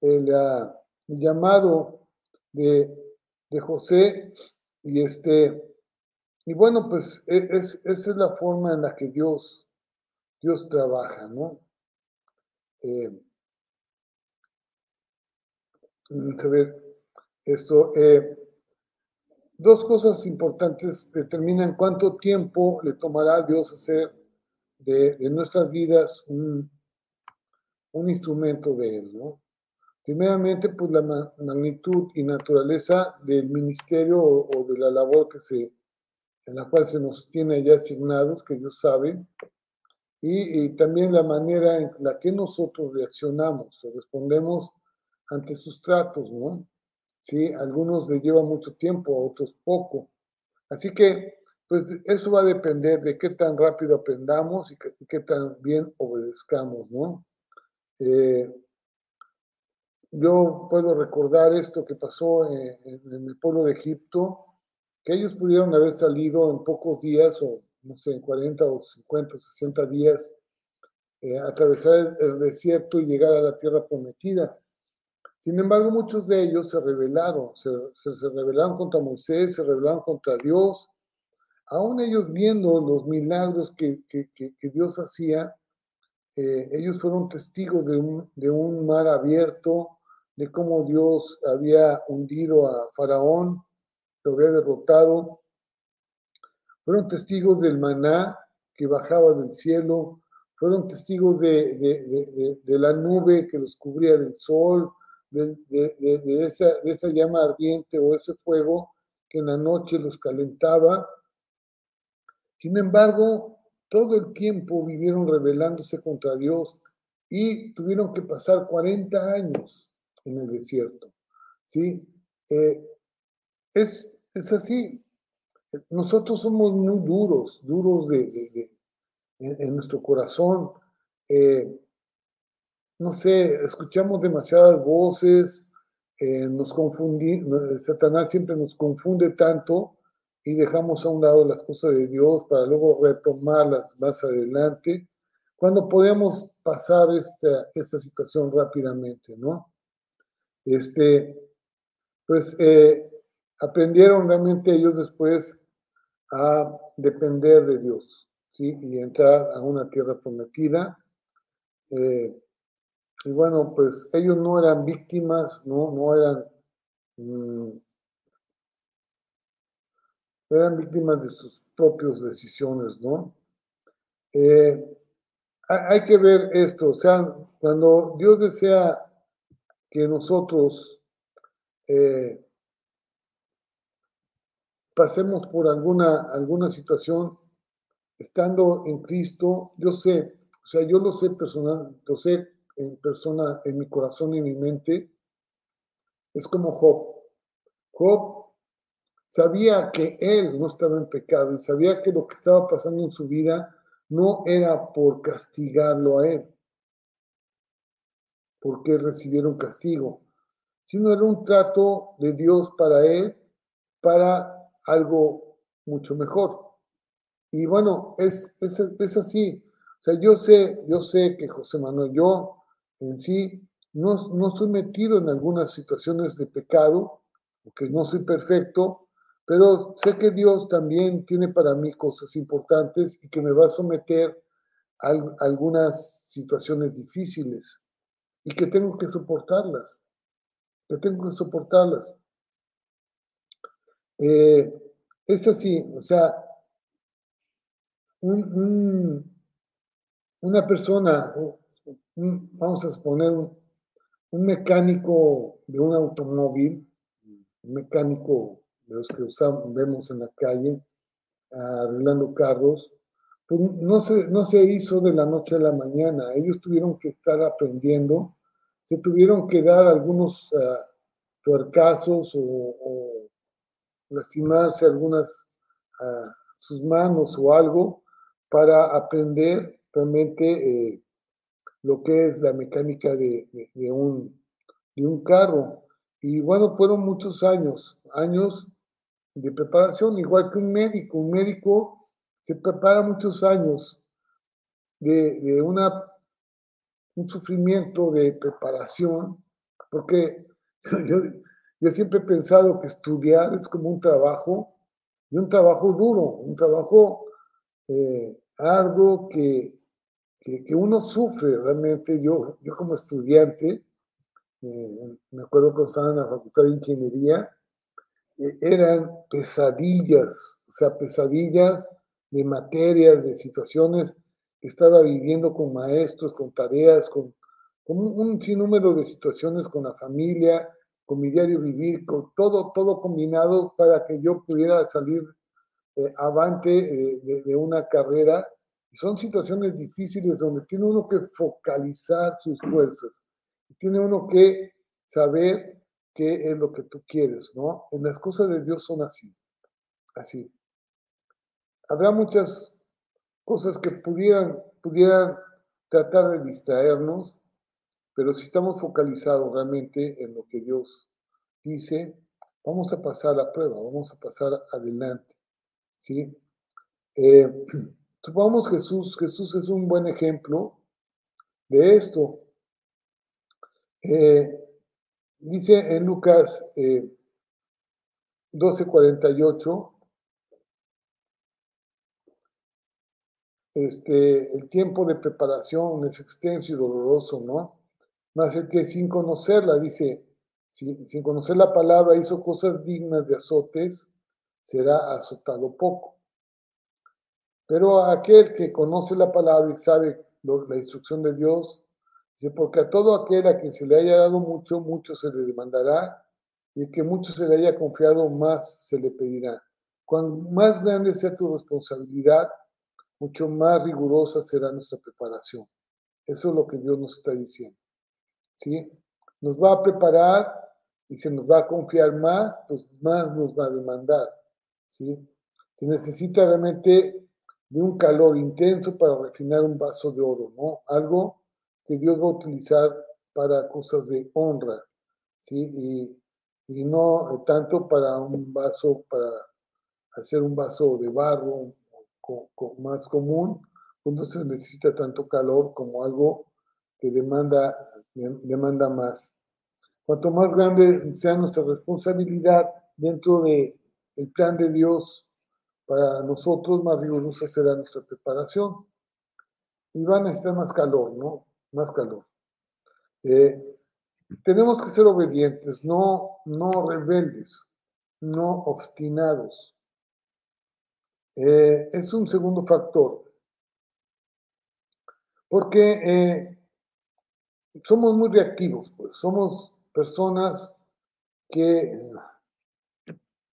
el, ah, llamado de, de, José y este y bueno pues e, es, esa es la forma en la que Dios Dios trabaja no eh, esto dos cosas importantes determinan cuánto tiempo le tomará a Dios hacer de, de nuestras vidas un, un instrumento de Él, ¿no? Primeramente, pues la magnitud y naturaleza del ministerio o, de la labor que se, en la cual se nos tiene ya asignados, que Dios sabe, y, también la manera en la que nosotros reaccionamos o respondemos ante sus tratos, ¿no? Sí, algunos le lleva mucho tiempo, a otros poco. Así que, pues eso va a depender de qué tan rápido aprendamos y qué tan bien obedezcamos, ¿no? Eh, yo puedo recordar esto que pasó en, el pueblo de Egipto, que ellos pudieron haber salido en pocos días, o no sé, en 40 o 50 o 60 días, eh, atravesar el, desierto y llegar a la tierra prometida. Sin embargo, muchos de ellos se rebelaron, se, se, rebelaron contra Moisés, se rebelaron contra Dios, aún ellos viendo los milagros que, que, que Dios hacía, eh, ellos fueron testigos de un, de un mar abierto, de cómo Dios había hundido a Faraón, lo había derrotado. Fueron testigos del maná que bajaba del cielo, fueron testigos de, la nube que los cubría del sol, de esa llama ardiente o ese fuego que en la noche los calentaba. Sin embargo, todo el tiempo vivieron rebelándose contra Dios y tuvieron que pasar 40 años en el desierto. ¿sí? Eh, es, es así. Nosotros somos muy duros, duros de, en, nuestro corazón. Eh, no sé, escuchamos demasiadas voces, eh, nos confundimos, Satanás siempre nos confunde tanto y dejamos a un lado las cosas de Dios para luego retomarlas más adelante, cuando podemos pasar esta, esta situación rápidamente, ¿no? Este, pues eh, aprendieron realmente ellos después a depender de Dios. Y entrar a una tierra prometida. Eh, y bueno, pues ellos no eran víctimas, no, no eran... Mm, eran víctimas de sus propias decisiones, ¿no? Eh, hay que ver esto, o sea, cuando Dios desea que nosotros eh, pasemos por alguna, alguna situación, estando en Cristo, yo sé, o sea, yo lo sé personal, lo sé en persona, en mi corazón y en mi mente, es como Job. Job sabía que él no estaba en pecado y sabía que lo que estaba pasando en su vida no era por castigarlo a él, porque recibieron castigo, sino era un trato de Dios para él, para algo mucho mejor. Y bueno, es, es, es así. O sea, yo sé, yo sé que José Manuel, yo en sí, no, no estoy metido en algunas situaciones de pecado, porque no soy perfecto, pero sé que Dios también tiene para mí cosas importantes y que me va a someter a, algunas situaciones difíciles y que tengo que soportarlas, que tengo que soportarlas. Eh, es así, o sea, una persona, vamos a suponer un, mecánico de un automóvil, un mecánico de los que usamos, vemos en la calle, arreglando carros, pues no se, no se hizo de la noche a la mañana. Ellos tuvieron que estar aprendiendo, se tuvieron que dar algunos uh, o, lastimarse algunas uh, sus manos o algo para aprender realmente eh, lo que es la mecánica de, de, un, de un carro. Y bueno, fueron muchos años, años de preparación, igual que un médico. Un médico se prepara muchos años de, de una, un sufrimiento de preparación, porque yo, yo siempre he pensado que estudiar es como un trabajo, y un trabajo duro, un trabajo eh, arduo que, que, uno sufre realmente. Yo, yo como estudiante, eh, me acuerdo cuando estaba en la Facultad de Ingeniería, eh, eran pesadillas, o sea, pesadillas de materias, de situaciones que estaba viviendo con maestros, con tareas, con, con un, sinnúmero de situaciones con la familia, con mi diario vivir, con todo, todo combinado para que yo pudiera salir eh, avante eh, de, de, una carrera. Son situaciones difíciles donde tiene uno que focalizar sus fuerzas, tiene uno que saber qué es lo que tú quieres, ¿no? En las cosas de Dios son así, así. Habrá muchas cosas que pudieran, pudieran tratar de distraernos, pero si estamos focalizados realmente en lo que Dios dice, vamos a pasar la prueba, vamos a pasar adelante, ¿sí? Eh, supongamos Jesús, Jesús es un buen ejemplo de esto. Eh, Dice en Lucas eh, 12:48, este, el tiempo de preparación es extenso y doloroso, ¿no? Más el que sin conocerla, dice, sin, sin conocer la palabra hizo cosas dignas de azotes, será azotado poco. Pero aquel que conoce la palabra y sabe la instrucción de Dios, porque a todo aquel a quien se le haya dado mucho, mucho se le demandará, y que mucho se le haya confiado, más se le pedirá. Cuanto más grande sea tu responsabilidad, mucho más rigurosa será nuestra preparación. Eso es lo que Dios nos está diciendo. ¿Sí? Nos va a preparar y se nos va a confiar más, pues más nos va a demandar. ¿Sí? Se necesita realmente de un calor intenso para refinar un vaso de oro, ¿no? Algo que Dios va a utilizar para cosas de honra, ¿sí? Y, y no tanto para un vaso, para hacer un vaso de barro más común, no se necesita tanto calor como algo que demanda, demanda más. Cuanto más grande sea nuestra responsabilidad dentro del el plan de Dios para nosotros, más rigurosa será nuestra preparación. Y van a estar más calor, ¿no? Más calor. Eh, tenemos que ser obedientes, no, no rebeldes, no obstinados. Eh, es un segundo factor. Porque eh, somos muy reactivos, pues somos personas que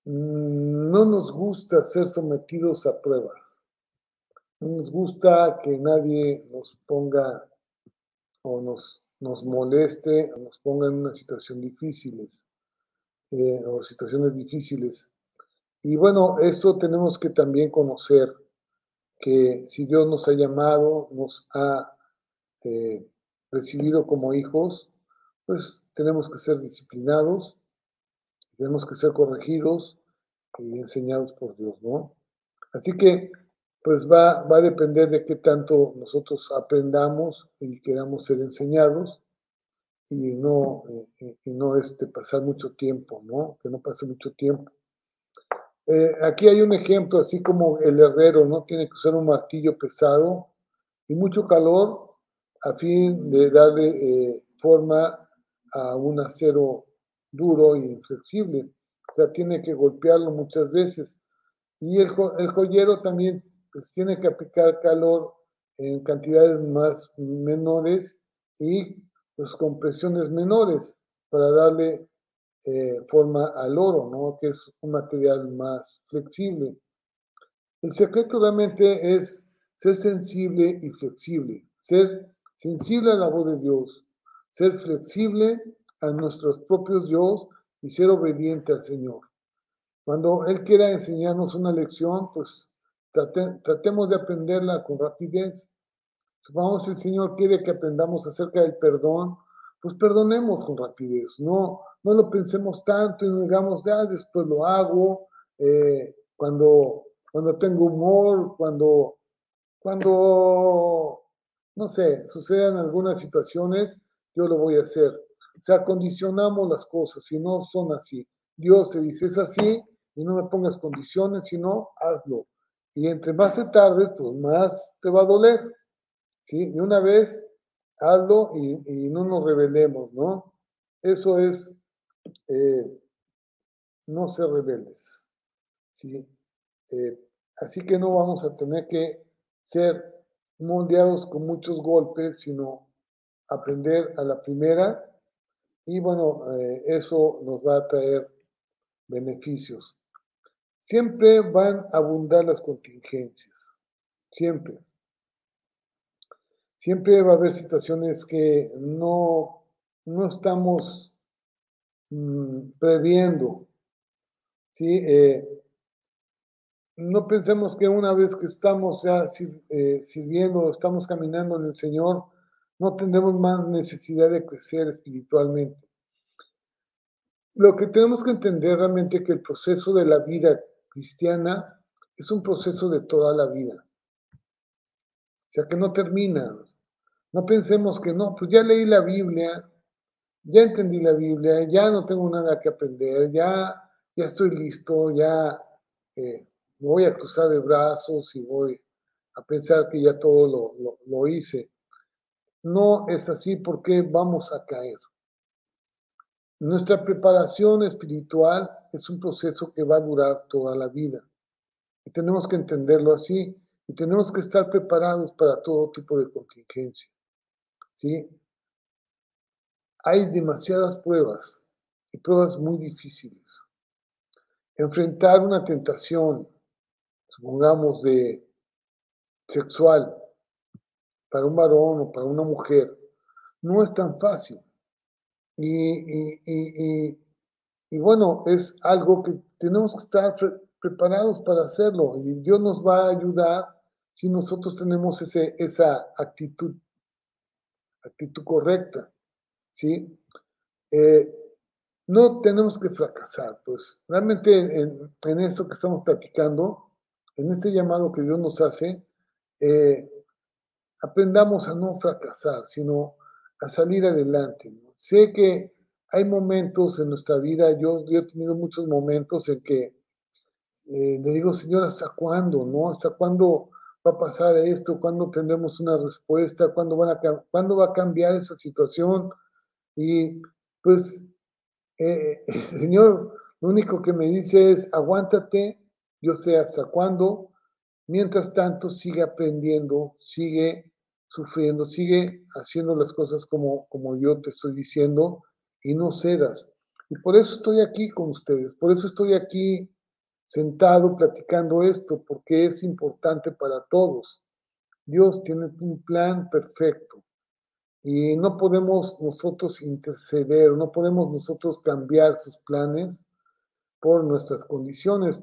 no nos gusta ser sometidos a pruebas. No nos gusta que nadie nos ponga o nos, nos moleste o nos ponga en una situación difíciles eh, o situaciones difíciles. Y bueno, eso tenemos que también conocer que si Dios nos ha llamado, nos ha eh, recibido como hijos, pues tenemos que ser disciplinados, tenemos que ser corregidos y enseñados por Dios, ¿no? Así que pues va, va a depender de qué tanto nosotros aprendamos y queramos ser enseñados. y no, y, no este, pasar mucho tiempo, ¿no? Que no pase mucho tiempo. Eh, aquí hay un ejemplo, así como el herrero, ¿no? Tiene que usar un martillo pesado y mucho calor a fin de darle eh, forma a un acero duro y inflexible. O sea, tiene que golpearlo muchas veces. Y el, el joyero también pues, tiene que aplicar calor en cantidades más menores y pues con presiones menores para darle eh, forma al oro, ¿no? que es un material más flexible. El secreto realmente es ser sensible y flexible, ser sensible a la voz de Dios, ser flexible a nuestros propios Dios y ser obediente al Señor. Cuando Él quiera enseñarnos una lección, pues tratemos de aprenderla con rapidez. Supongamos el Señor quiere que aprendamos acerca del perdón, pues perdonemos con rapidez, no, no lo pensemos tanto y no digamos, ya después lo hago, eh, cuando, cuando tengo humor, cuando, cuando, no sé, sucedan algunas situaciones, yo lo voy a hacer. O sea, condicionamos las cosas y no son así. Dios te dice, es así y no me pongas condiciones, sino hazlo. Y entre más se tarde, pues más te va a doler. ¿Sí? De una vez, hazlo y, no nos rebelemos, ¿no? Eso es, eh, no ser rebeldes. ¿sí? Eh, así que no vamos a tener que ser moldeados con muchos golpes, sino aprender a la primera y bueno, eh, eso nos va a traer beneficios. Siempre van a abundar las contingencias, siempre. Siempre va a haber situaciones que no, no estamos mm, previendo. ¿sí? Eh, no pensemos que una vez que estamos ya eh, sirviendo, estamos caminando en el Señor, no tendremos más necesidad de crecer espiritualmente. Lo que tenemos que entender realmente es que el proceso de la vida cristiana es un proceso de toda la vida. O sea, que no termina. No pensemos que no, pues ya leí la Biblia, ya entendí la Biblia, ya no tengo nada que aprender, ya, ya estoy listo, ya eh, voy a cruzar de brazos y voy a pensar que ya todo lo, hice. No es así porque vamos a caer. Nuestra preparación espiritual es un proceso que va a durar toda la vida. Y tenemos que entenderlo así y tenemos que estar preparados para todo tipo de contingencia. ¿sí? Hay demasiadas pruebas y pruebas muy difíciles. Enfrentar una tentación, supongamos, de sexual para un varón o para una mujer, no es tan fácil. Y, bueno, es algo que tenemos que estar preparados para hacerlo y Dios nos va a ayudar si nosotros tenemos ese, esa actitud, actitud correcta, ¿sí? Eh, no tenemos que fracasar, pues realmente en, en esto que estamos platicando, en este llamado que Dios nos hace, eh, aprendamos a no fracasar, sino a salir adelante. Sé que hay momentos en nuestra vida, yo, he tenido muchos momentos en que eh, le digo, Señor, ¿hasta cuándo? ¿No? ¿Hasta cuándo va a pasar esto? ¿Cuándo tendremos una respuesta? ¿Cuándo, van a, ¿cuándo va a cambiar esa situación? Y pues eh, el Señor lo único que me dice es, aguántate, yo sé hasta cuándo. Mientras tanto, sigue aprendiendo, sigue sufriendo, sigue haciendo las cosas como, como yo te estoy diciendo y no cedas. Y por eso estoy aquí con ustedes, por eso estoy aquí sentado platicando esto, porque es importante para todos. Dios tiene un plan perfecto y no podemos nosotros interceder, no podemos nosotros cambiar sus planes por nuestras condiciones,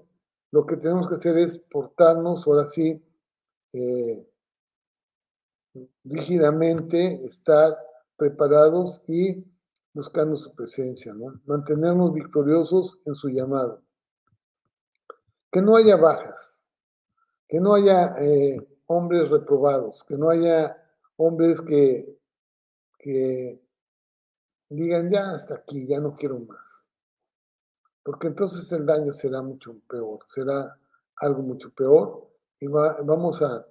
lo que tenemos que hacer es portarnos, ahora sí, eh, rígidamente, estar preparados y buscando su presencia, ¿no? mantenernos victoriosos en su llamado. Que no haya bajas, que no haya eh, hombres reprobados, que no haya hombres que, que digan, ya hasta aquí, ya no quiero más. Porque entonces el daño será mucho peor, será algo mucho peor y vamos a,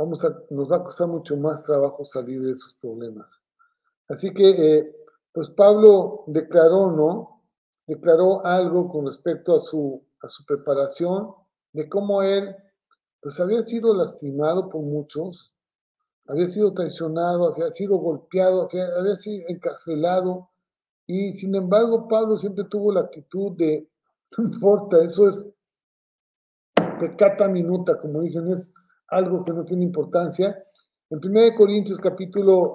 vamos a, nos va a costar mucho más trabajo salir de esos problemas. Así que, eh, pues Pablo declaró, ¿no? Declaró algo con respecto a su, a su preparación, de cómo él, pues había sido lastimado por muchos, había sido traicionado, había sido golpeado, había sido encarcelado, y sin embargo Pablo siempre tuvo la actitud de, no importa, eso es de cata minuta, como dicen, es algo que no tiene importancia. En 1 Corintios capítulo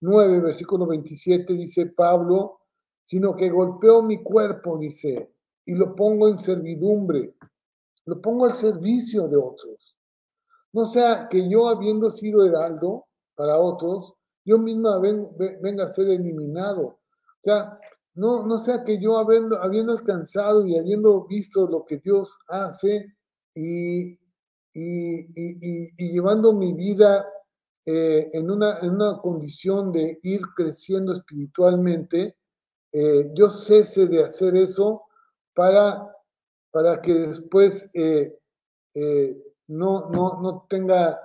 9, eh, versículo 27 dice Pablo, sino que golpeo mi cuerpo, dice, y lo pongo en servidumbre, lo pongo al servicio de otros. No sea que yo, habiendo sido heraldo para otros, yo misma venga a ser eliminado. O sea, no, no sea que yo habiendo, habiendo alcanzado y habiendo visto lo que Dios hace y, y, llevando mi vida eh, en, una, en, una, condición de ir creciendo espiritualmente, eh, yo cese de hacer eso para, para que después eh, no, no, no tenga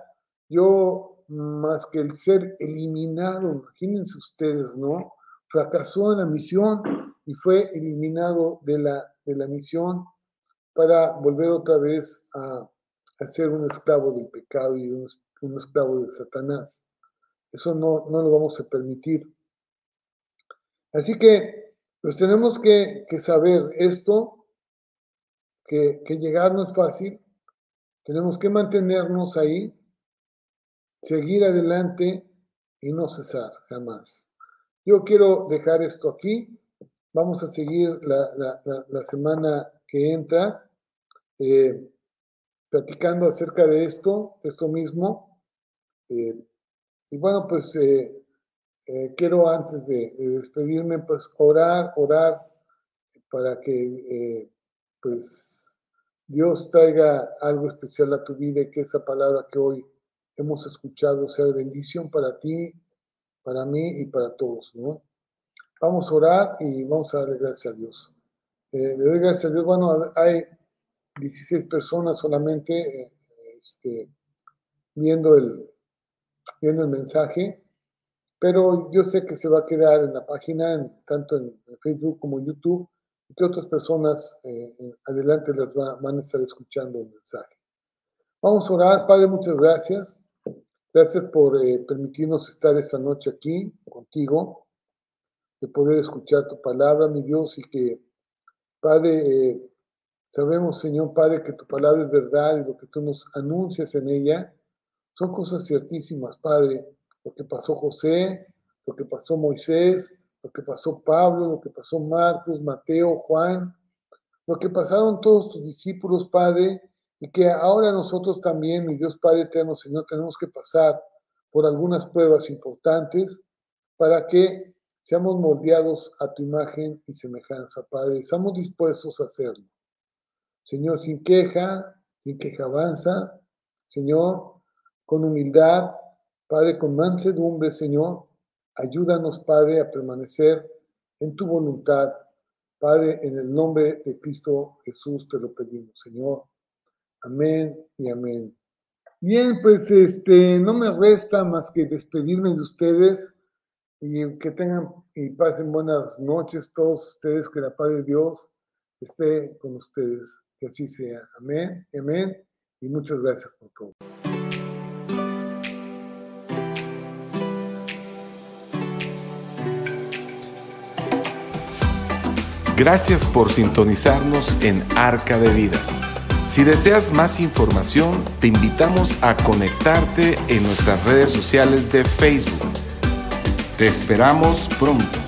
yo más que el ser eliminado, imagínense ustedes, ¿no? Fracasó en la misión y fue eliminado de la, de la misión para volver otra vez a, ser un esclavo del pecado y un, esclavo de Satanás. Eso no, no, lo vamos a permitir. Así que, pues tenemos que, saber esto, que, llegar no es fácil, tenemos que mantenernos ahí, seguir adelante y no cesar jamás. Yo quiero dejar esto aquí. Vamos a seguir la, semana que entra eh, platicando acerca de esto, esto mismo. Eh, y bueno, pues eh, quiero antes de, de, despedirme, pues orar, orar para que pues Dios traiga algo especial a tu vida y que esa palabra que hoy hemos escuchado sea de bendición para ti, para mí y para todos, ¿no? Vamos a orar y vamos a darle gracias a Dios. Eh, le doy gracias a Dios. Bueno, hay 16 personas solamente eh, este, viendo, el, viendo el mensaje, pero yo sé que se va a quedar en la página, tanto en Facebook como en YouTube que otras personas eh, adelante las van a estar escuchando el mensaje. Vamos a orar. Padre, muchas gracias. Gracias por eh, permitirnos estar esta noche aquí contigo, de poder escuchar tu palabra, mi Dios, y que, Padre, sabemos, Señor Padre, que tu palabra es verdad y lo que tú nos anuncias en ella son cosas ciertísimas, Padre. Lo que pasó José, lo que pasó Moisés, lo que pasó Pablo, lo que pasó Marcos, Mateo, Juan, lo que pasaron todos tus discípulos, Padre, y que ahora nosotros también, mi Dios Padre eterno, Señor, tenemos que pasar por algunas pruebas importantes para que seamos moldeados a tu imagen y semejanza, Padre. Estamos dispuestos a hacerlo. Señor, sin queja, sin queja avanza, Señor, con humildad, Padre, con mansedumbre, Señor, Ayúdanos, Padre, a permanecer en tu voluntad. Padre, en el nombre de Cristo Jesús te lo pedimos, Señor. Amén y amén. Bien, pues este, no me resta más que despedirme de ustedes y que tengan y pasen buenas noches todos ustedes, que la paz de Dios esté con ustedes, así sea. Amén, amén y muchas gracias por todo. Gracias por sintonizarnos en Arca de Vida. Si deseas más información, te invitamos a conectarte en nuestras redes sociales de Facebook. Te esperamos pronto.